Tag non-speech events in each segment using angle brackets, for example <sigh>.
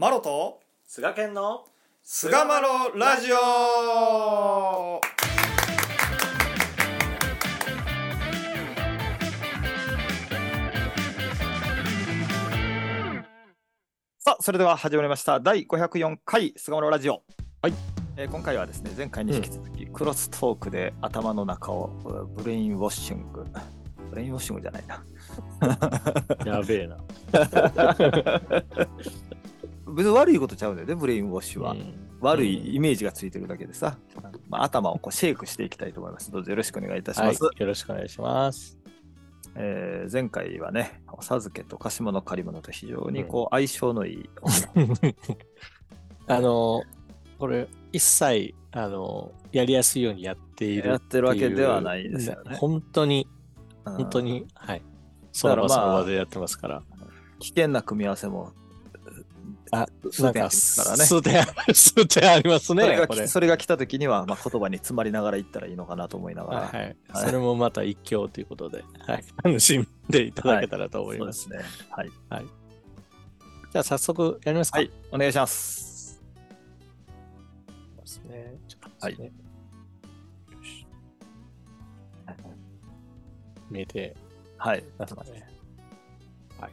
マロと菅健の菅マロラジオ。さあそれでは始まりました。第504回菅マロラジオ。はい、えー今回はですね前回に引き続き、クロストークで頭の中をうん brainwashing。brainwashing じゃないな。やべえな。<laughs> 別に悪いことちゃうねんでブレインウォッシュは、うん悪いイメージがついてるだけでさ、まあ、頭をこうシェイクしていきたいと思います。どうぞよろしくお願いいたしはい、ます。よろしくお願いします。えー前回はね、お授けと貸し物借り物と非常にこう相性のいい、<laughs> あの、これ、一切、あの、やりやすいようにやっているやってるわけではないですよね本当に、うん本当に、はい。その場だからまあその場でやってますから。危険な組み合わせもあ、数点ありなんか。数点、<laughs> 数点ありますそれね、これがき。それが来た時には、まあ、言葉に詰まりながら言ったらいいのかなと思いながら、はい、はい。はいそれもまた一興ということで、はい。楽しんでいただけたらと思いま。そうですすね。はい。じゃあ、早速やりますか。はい、お願いします。ますね。ちょっとはいですねよし見えてはい。ますかね。はい。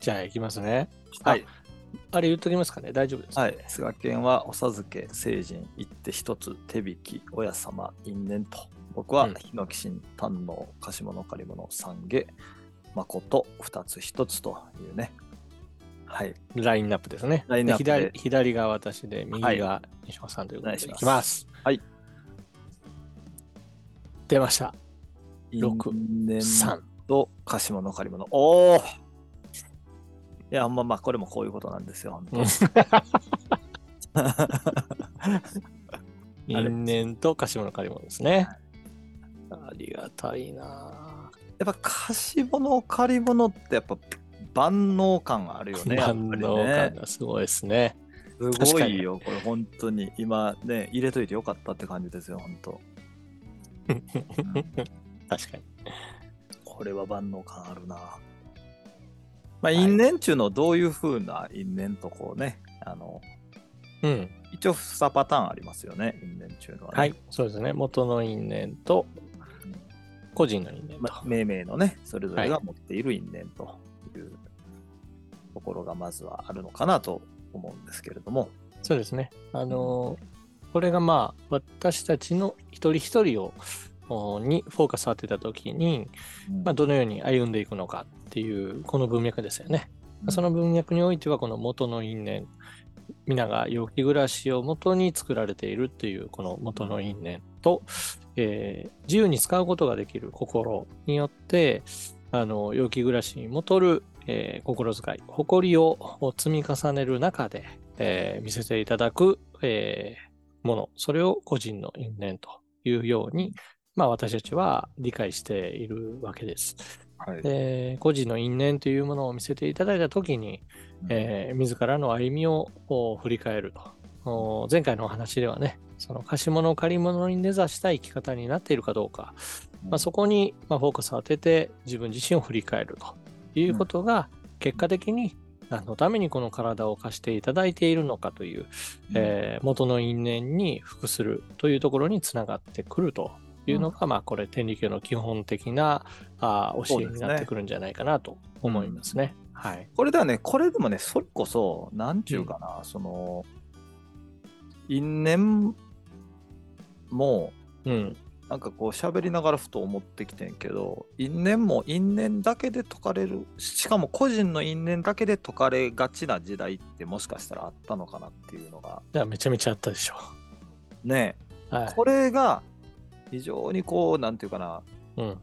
じゃあ、いきますね。はい。あれ言っときますかね。大丈夫ですか、はい、菅健はお授け、成人、一手一つ、手引き、親様、因縁と。僕はうん日野騎神、堪能、貸し物、借り物、三下、誠、二つ一つというね。はい。ラインナップですね。ラインナップ左左が私で、右はいが西本さんということで、いお願いしますきます。はい。出ました。六因縁3。と貸し物、借り物。おおいや、まあまあ、これもこういうことなんですよ。本当 <laughs> 因縁と貸し物借り物ですね。ありがたいなやっぱ貸し物、借り物ってやっぱ万能感あるよね。万能ね感がすごいですね。すごいよ、これ本当に。今ね、入れといてよかったって感じですよ、本当。<laughs> 確かに。これは万能感あるな。まあ、因縁っていうのをどういうふうな因縁とこうね、あの、うん。一応2パターンありますよね、因縁っていうのは、ね。はい、そうですね。元の因縁と個人の因縁と。まあ、命名のね、それぞれが持っている因縁というところがまずはあるのかなと思うんですけれども。そうですね。あのーこれがまあ、私たちの一人一人をおにフォーカス当てたときに、まあ、どのように歩んでいくのかっていう、この文脈ですよね。その文脈においては、この元の因縁、皆が陽気暮らしを元に作られているっていう、この元の因縁と、えー自由に使うことができる心によって、あの陽気暮らしに戻る、えー心遣い、誇りを積み重ねる中で、えー見せていただく、えーもの、それを個人の因縁というように、まあ、私たちは理解しているわけです。はい。で個人の因縁というものを見せていただいたときに、えー自らの歩みをお振り返ると。お前回のお話ではね、その貸し物、借り物に根ざした生き方になっているかどうか、まあ、そこにまあフォーカスを当てて自分自身を振り返ると。いうことが、結果的に何のためにこの体を貸していただいているのかという、えー元の因縁に服するというところにつながってくるというのが、まあこれ天理教の基本的なあー教えになってくるんじゃないかなと思いますね。はい。これではね、これでもね、それこそ、なんちゅうかな、その、因縁も、うん。なんかこう喋りながらふと思ってきてんけど、因縁も因縁だけで解かれる、しかも個人の因縁だけで解かれがちな時代ってもしかしたらあったのかなっていうのが、じゃあめちゃめちゃあったでしょね、う。はい。これが非常にこう、なんていうかな、うん。うん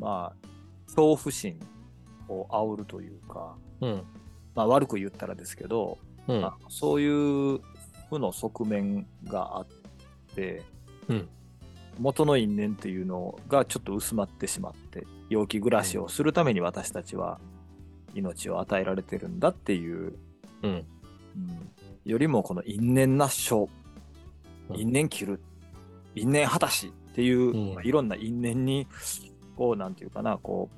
まあ、恐怖心を煽るというか、うん。まあ悪く言ったらですけど、うん。あそういう負の側面があって、うん元の因縁っていうのがちょっと薄まってしまって陽気暮らしをするために私たちは命を与えられてるんだっていう、うん。うんよりもこの因縁な生うん因縁切る因縁果たしっていう、うん。まあいろんな因縁にこうなんていうかなこ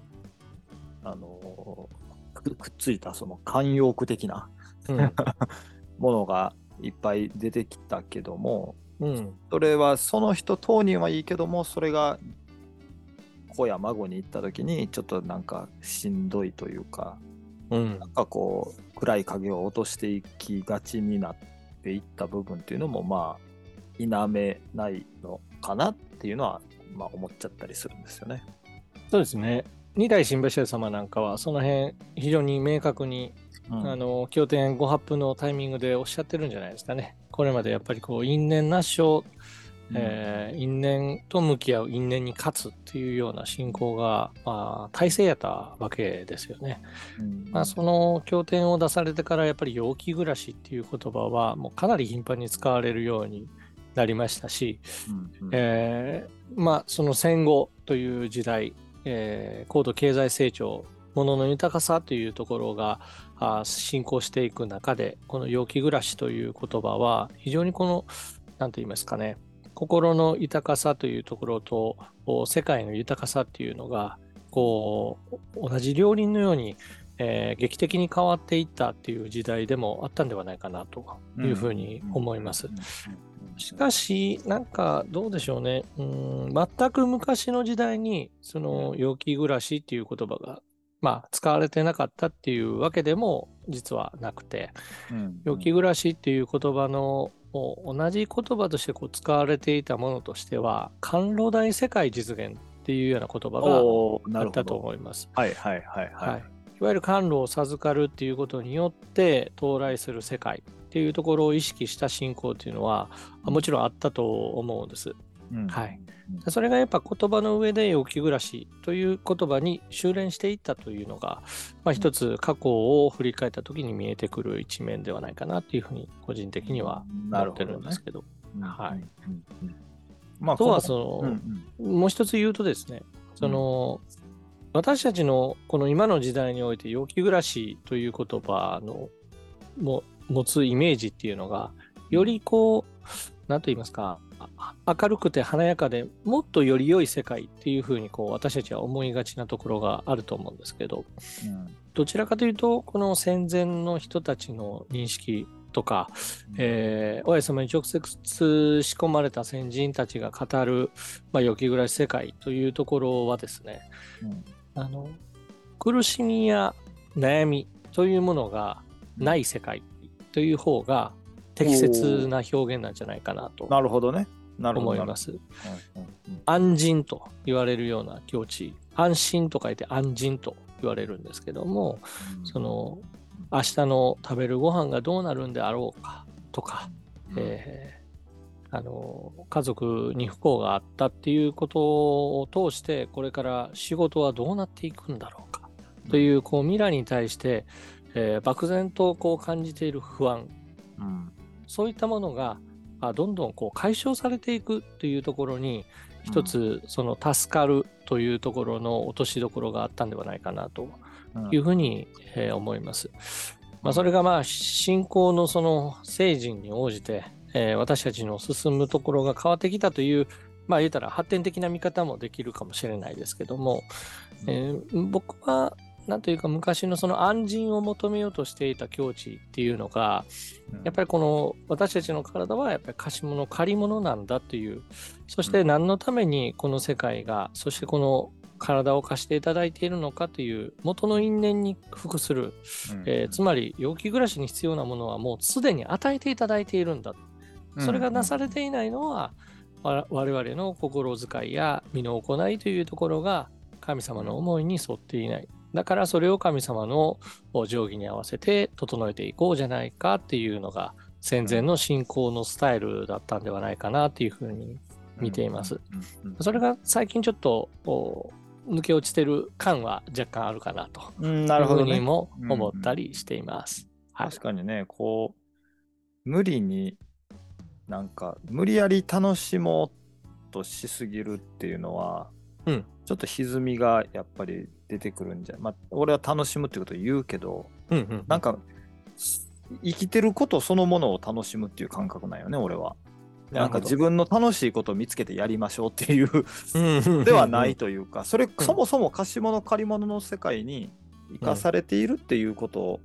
うあのーくくっついたその慣用句的なうん。<laughs> ものがいっぱい出てきたけどもうん。それはその人当人はいいけどもそれが子や孫に行った時にちょっとなんかしんどいというかうん。なんかこう暗い影を落としていきがちになっていった部分っていうのもまあ否めないのかなっていうのはまあ思っちゃったりするんですよね。そうですね。二代新橋様なんかはその辺非常に明確に、うんあの経典ご発布のタイミングでおっしゃってるんじゃないですかね。これまでやっぱりこう因縁なしを、えー因縁と向き合う因縁に勝つっていうような信仰が、まあ、体制やったわけですよね。うんまあ、その経典を出されてからやっぱり陽気暮らしっていう言葉はもうかなり頻繁に使われるようになりましたし、うんうんえーまあその戦後という時代、えー高度経済成長物の豊かさというところが進行していく中でこの陽気暮らしという言葉は非常にこの何と言いますかね心の豊かさというところとお世界の豊かさっていうのがこう同じ両輪のように、えー劇的に変わっていったっていう時代でもあったんではないかなというふうに思います。しかし、なんかどうでしょうね。うん全く昔の時代に、その陽気暮らしっていう言葉が、まあ、使われてなかったっていうわけでも実はなくて、陽気暮らしっていう言葉のお同じ言葉としてこう使われていたものとしては、甘露大世界実現っていうような言葉があったと。思います。はいはいはいははいい。いわゆる甘露を授かるっていうことによって到来する世界っていうところを意識した信仰っていうのはあもちろんあったと思うんです。うん。はい。でそれがやっぱ言葉の上で陽気暮らしという言葉に修練していったというのが、まあ、一つ過去を振り返った時に見えてくる一面ではないかなっていうふうに個人的には思ってるんですけど。うん。はい。うん。ああとはこその、のうん。もう一つ言うとですね、その、私たちのこの今の時代において陽気暮らしという言葉のも持つイメージっていうのが、よりこう、なんと言いますか、あ明るくて華やかでもっとより良い世界っていうふうにこう私たちは思いがちなところがあると思うんですけど、うん。どちらかというと、この戦前の人たちの認識とか、えー、おや様に直接仕込まれた先人たちが語る、まあ、良き暮らし世界というところはですね、うん。あの苦しみや悩みというものがない世界という方が適切な表現なんじゃないかなとなるほどね。なるほど。思います。安心と言われるような境地、安心と書いて安心と言われるんですけども、うんその明日の食べるご飯がどうなるんであろうかとか、うんえーあの家族に不幸があったっていうことを通してこれから仕事はどうなっていくんだろうかというこう未来に対して、えー漠然とこう感じている不安。うん。そういったものがあどんどんこう解消されていくというところに一つその助かるというところの落としどころがあったんではないかなとうん。いうふうに、えー思います。まあ、それがまあ信仰のその聖人に応じて、えー私たちの進むところが変わってきたというまあ言うたら発展的な見方もできるかもしれないですけども、えー僕はなんというか昔のその安心を求めようとしていた境地っていうのがやっぱりこの私たちの体はやっぱり貸し物借り物なんだという。そして何のためにこの世界がそしてこの体を貸していただいているのかという元の因縁に服する、えーつまり陽気暮らしに必要なものはもうすでに与えていただいているんだ。それがなされていないのはわ我々の心遣いや身の行いというところが神様の思いに沿っていない。だからそれを神様の定規に合わせて整えていこうじゃないかっていうのが戦前の信仰のスタイルだったんではないかなっていうふうに見ています。うん。それが最近ちょっと抜け落ちてる感は若干あるかなとうんなるほどね。にも思ったりしています。はい確かにね、こう、無理に、なんか、無理やり楽しもうとしすぎるっていうのは、うんちょっと歪みがやっぱり出てくるんじゃ、まあ、俺は楽しむってことを言うけど、うんうんなんか、生きてることそのものを楽しむっていう感覚なんよね、俺は。なんか自分の楽しいことを見つけてやりましょうっていう分 <laughs> ではないというか、それそもそも貸し物借り物の世界に生かされているっていうこと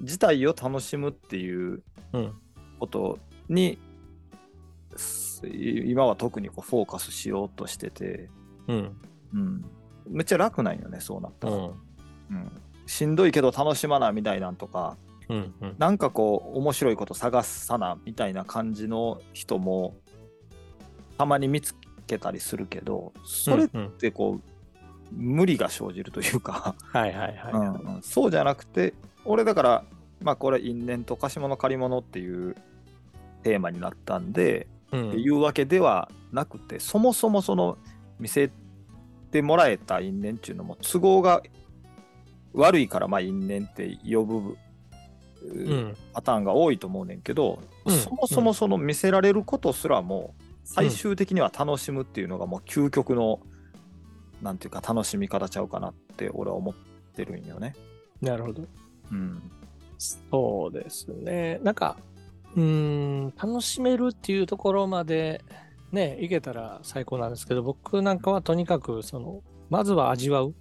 自体を楽しむっていううん。ことに、す今は特にこうフォーカスしようとしてて、うん。うん、めっちゃ楽なんよねそうなったら、うん。うんしんどいけど楽しまなみたいなんとかうん。うん。なんかこう面白いこと探さなみたいな感じの人もたまに見つけたりするけどそれっうんうんてこう無理が生じるというか、はいはいはい。うんうんそうじゃなくて俺だからまあこれ因縁と貸し物借り物っていうテーマになったんで、うんっていうわけではなくてそもそもその見せてもらえた因縁っていうのも都合が悪いからまあ因縁って呼ぶ。パターンが多いと思うねんけど、うんそもそもその見せられることすらも最終的には楽しむっていうのがもう究極の、なんていうか楽しみ方ちゃうかなって俺は思ってるんよね。なるほど。うん。そうですね。なんか、うーん、楽しめるっていうところまでね、いけたら最高なんですけど、僕なんかはとにかく、その、まずは味わう。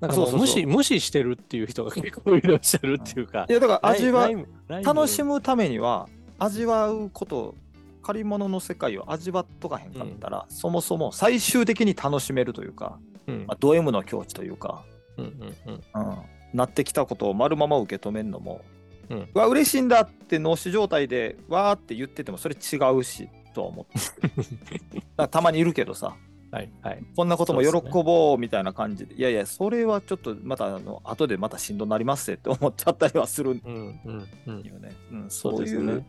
なんか無視、無視してるっていう人が結構いらっしゃるっていうか。い。やだから味は楽しむためには味わうこと借り物の世界を味わっとかへんかったら、そもそも最終的に楽しめるというか、うん。まあ、ド M の境地というか、うんうんうん。うん、なってきたことを丸まま受け止めるのも、うん。うわ嬉しいんだって脳死状態でわーって言っててもそれ違うしとは思って。<laughs> たまにいるけどさ。はい。はい。こんなことも喜ぼうみたいな感じでいやいやそれはちょっとまたあの後でまたしんどなりますって思っちゃったりはするんうんうんうん。よね、うん、そそうういうですよね。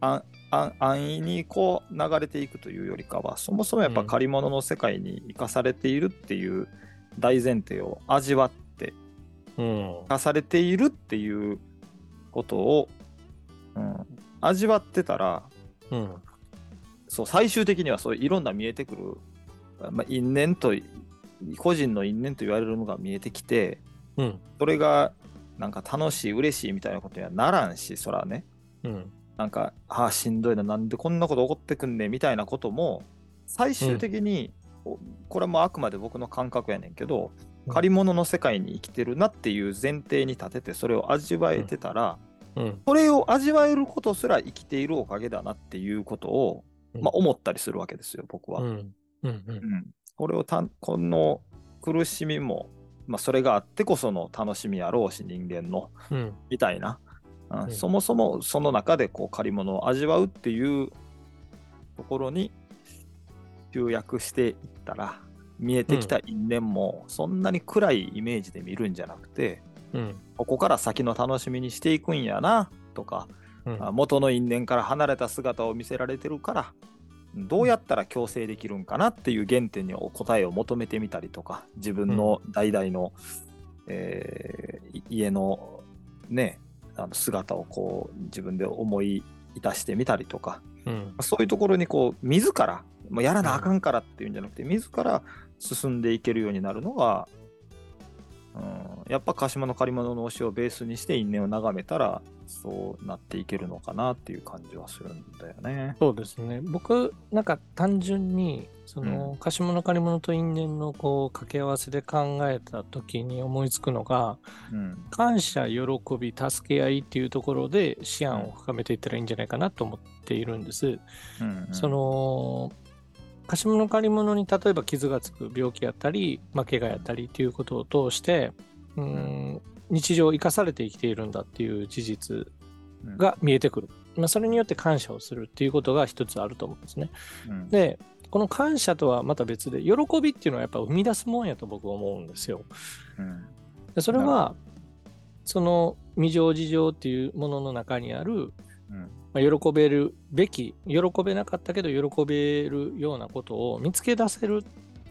ああ安易にこう流れていくというよりかはそもそもやっぱ借り物の世界に生かされているっていう大前提を味わってうん。生かされているっていうことを、うん、味わってたらうんそう最終的にはそういういろんな見えてくる、まあ、因縁と個人の因縁と言われるのが見えてきてうん。それがなんか楽しい嬉しいみたいなことにはならんしそらね。うん。なんか、ああ、しんどいな、なんでこんなこと起こってくんねんみたいなことも、最終的に、おこれもあくまで僕の感覚やねんけど、うん。借り物の世界に生きてるなっていう前提に立てて、それを味わえてたら、うん。それを味わえることすら生きているおかげだなっていうことを、うんまあ、思ったりするわけですよ、僕は。うん。うんうん。うん。これをたこの苦しみも、まあ、それがあってこその楽しみやろうし、人間の。うん。みたいな、うん。うん。そもそもその中でこう借り物を味わうっていうところに集約していったら見えてきた因縁もそんなに暗いイメージで見るんじゃなくて、うん。ここから先の楽しみにしていくんやなとか、うん。あ元の因縁から離れた姿を見せられてるからどうやったら共生できるんかなっていう原点に答えを求めてみたりとか自分の代々の、えーい家のねあの姿をこう自分で思い出してみたりとかうん。そういうところにこう自らもうやらなあかんからっていうんじゃなくて自ら進んでいけるようになるのが、うん、やっぱ鹿島の借り物の推しをベースにして因縁を眺めたらそうなっていけるのかなっていう感じはするんだよね。そうですね。僕、なんか単純に、その、貸し物借り物と因縁のこう掛け合わせで考えたときに思いつくのが、うん感謝、喜び、助け合いっていうところで思案を深めていったらいいんじゃないかなと思っているんです。うんその、貸し物借り物に例えば傷がつく病気やったり、まあ、怪我やったりっていうことを通して、うん、日常を生かされて生きているんだっていう事実が見えてくる。まあ、それによって感謝をするっていうことが一つあると思うんですね。うんで、この感謝とはまた別で、喜びっていうのはやっぱ生み出すもんやと僕は思うんですよ。うんでそれは、その未情事情っていうものの中にある、うんまあ、喜べるべき、喜べなかったけど喜べるようなことを見つけ出せる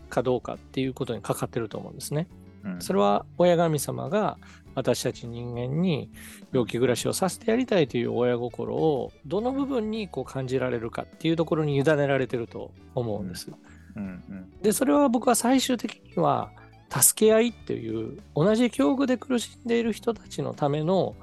かどうかっていうことにかかってると思うんですね。うんそれは親神様が私たち人間に病気暮らしをさせてやりたいという親心をどの部分にこう感じられるかっていうところに委ねられてると思うんです。うんうんで、それは僕は最終的には助け合いっていう同じ境遇で苦しんでいる人たちのための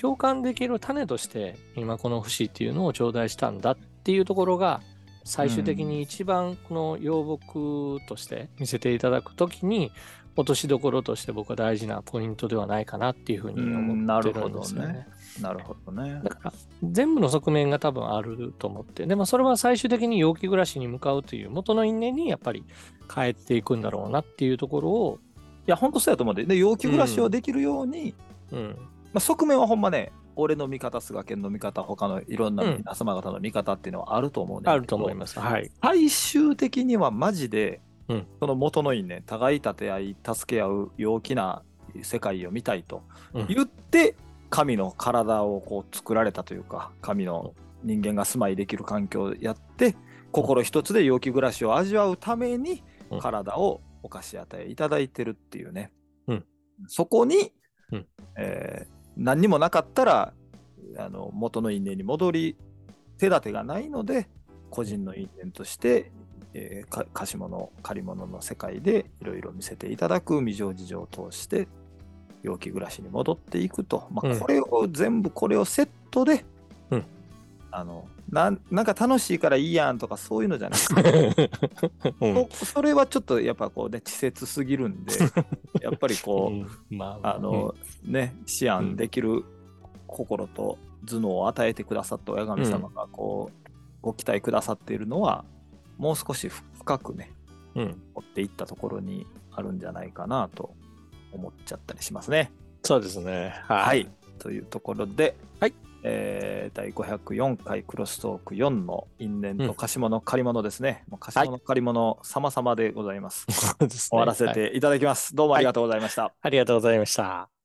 共感できる種として今この節っていうのを頂戴したんだっていうところが最終的に一番この要木として見せていただくときに落としどころとして僕は大事なポイントではないかなっていうふうに思ってるんですよね。なるほどね。だから全部の側面が多分あると思って。でもそれは最終的に陽気暮らしに向かうという元の因縁にやっぱり帰っていくんだろうなっていうところをいや、本当そうやと思うんで、で陽気暮らしをできるように、うんまあ、側面はほんまね、俺の味方、菅健の味方、他のいろんな皆様方の味方っていうのはあると思うんだけどあると思います。はい。最終的にはマジで、うん。その元の因縁、互い立て合い、助け合う陽気な世界を見たいとうん。言って、神の体をこう作られたというか、神の人間が住まいできる環境をやって、心一つで陽気暮らしを味わうためにうん。体をお貸し与えいただいてるっていうね、うん。そこに、うん。えー何にもなかったらあの元の因縁に戻り手立てがないので個人の因縁として、えーか貸し物借り物の世界でいろいろ見せていただく未情事情を通して陽気暮らしに戻っていくと、まあ、うん。これを全部これをセットで、うんあのなんなんか楽しいからいいやんとかそういうのじゃなくて <laughs> うん。そそれはちょっとやっぱこうね稚拙すぎるんで <laughs> やっぱりこう、うん。まあの、ね思案できる心と頭脳を与えてくださった親神様がこう、ご期待くださっているのはもう少し深くねうんうん。持っていったところにあるんじゃないかなと思っちゃったりしますね。そうですね。はい。はい、というところで、はいえー第504回クロストーク4の因縁うんと貸し物借り物ですね。もう貸し物借り物様々でございます。終わらせはいていただきます。どうもありがとうございました。ありがとうございました。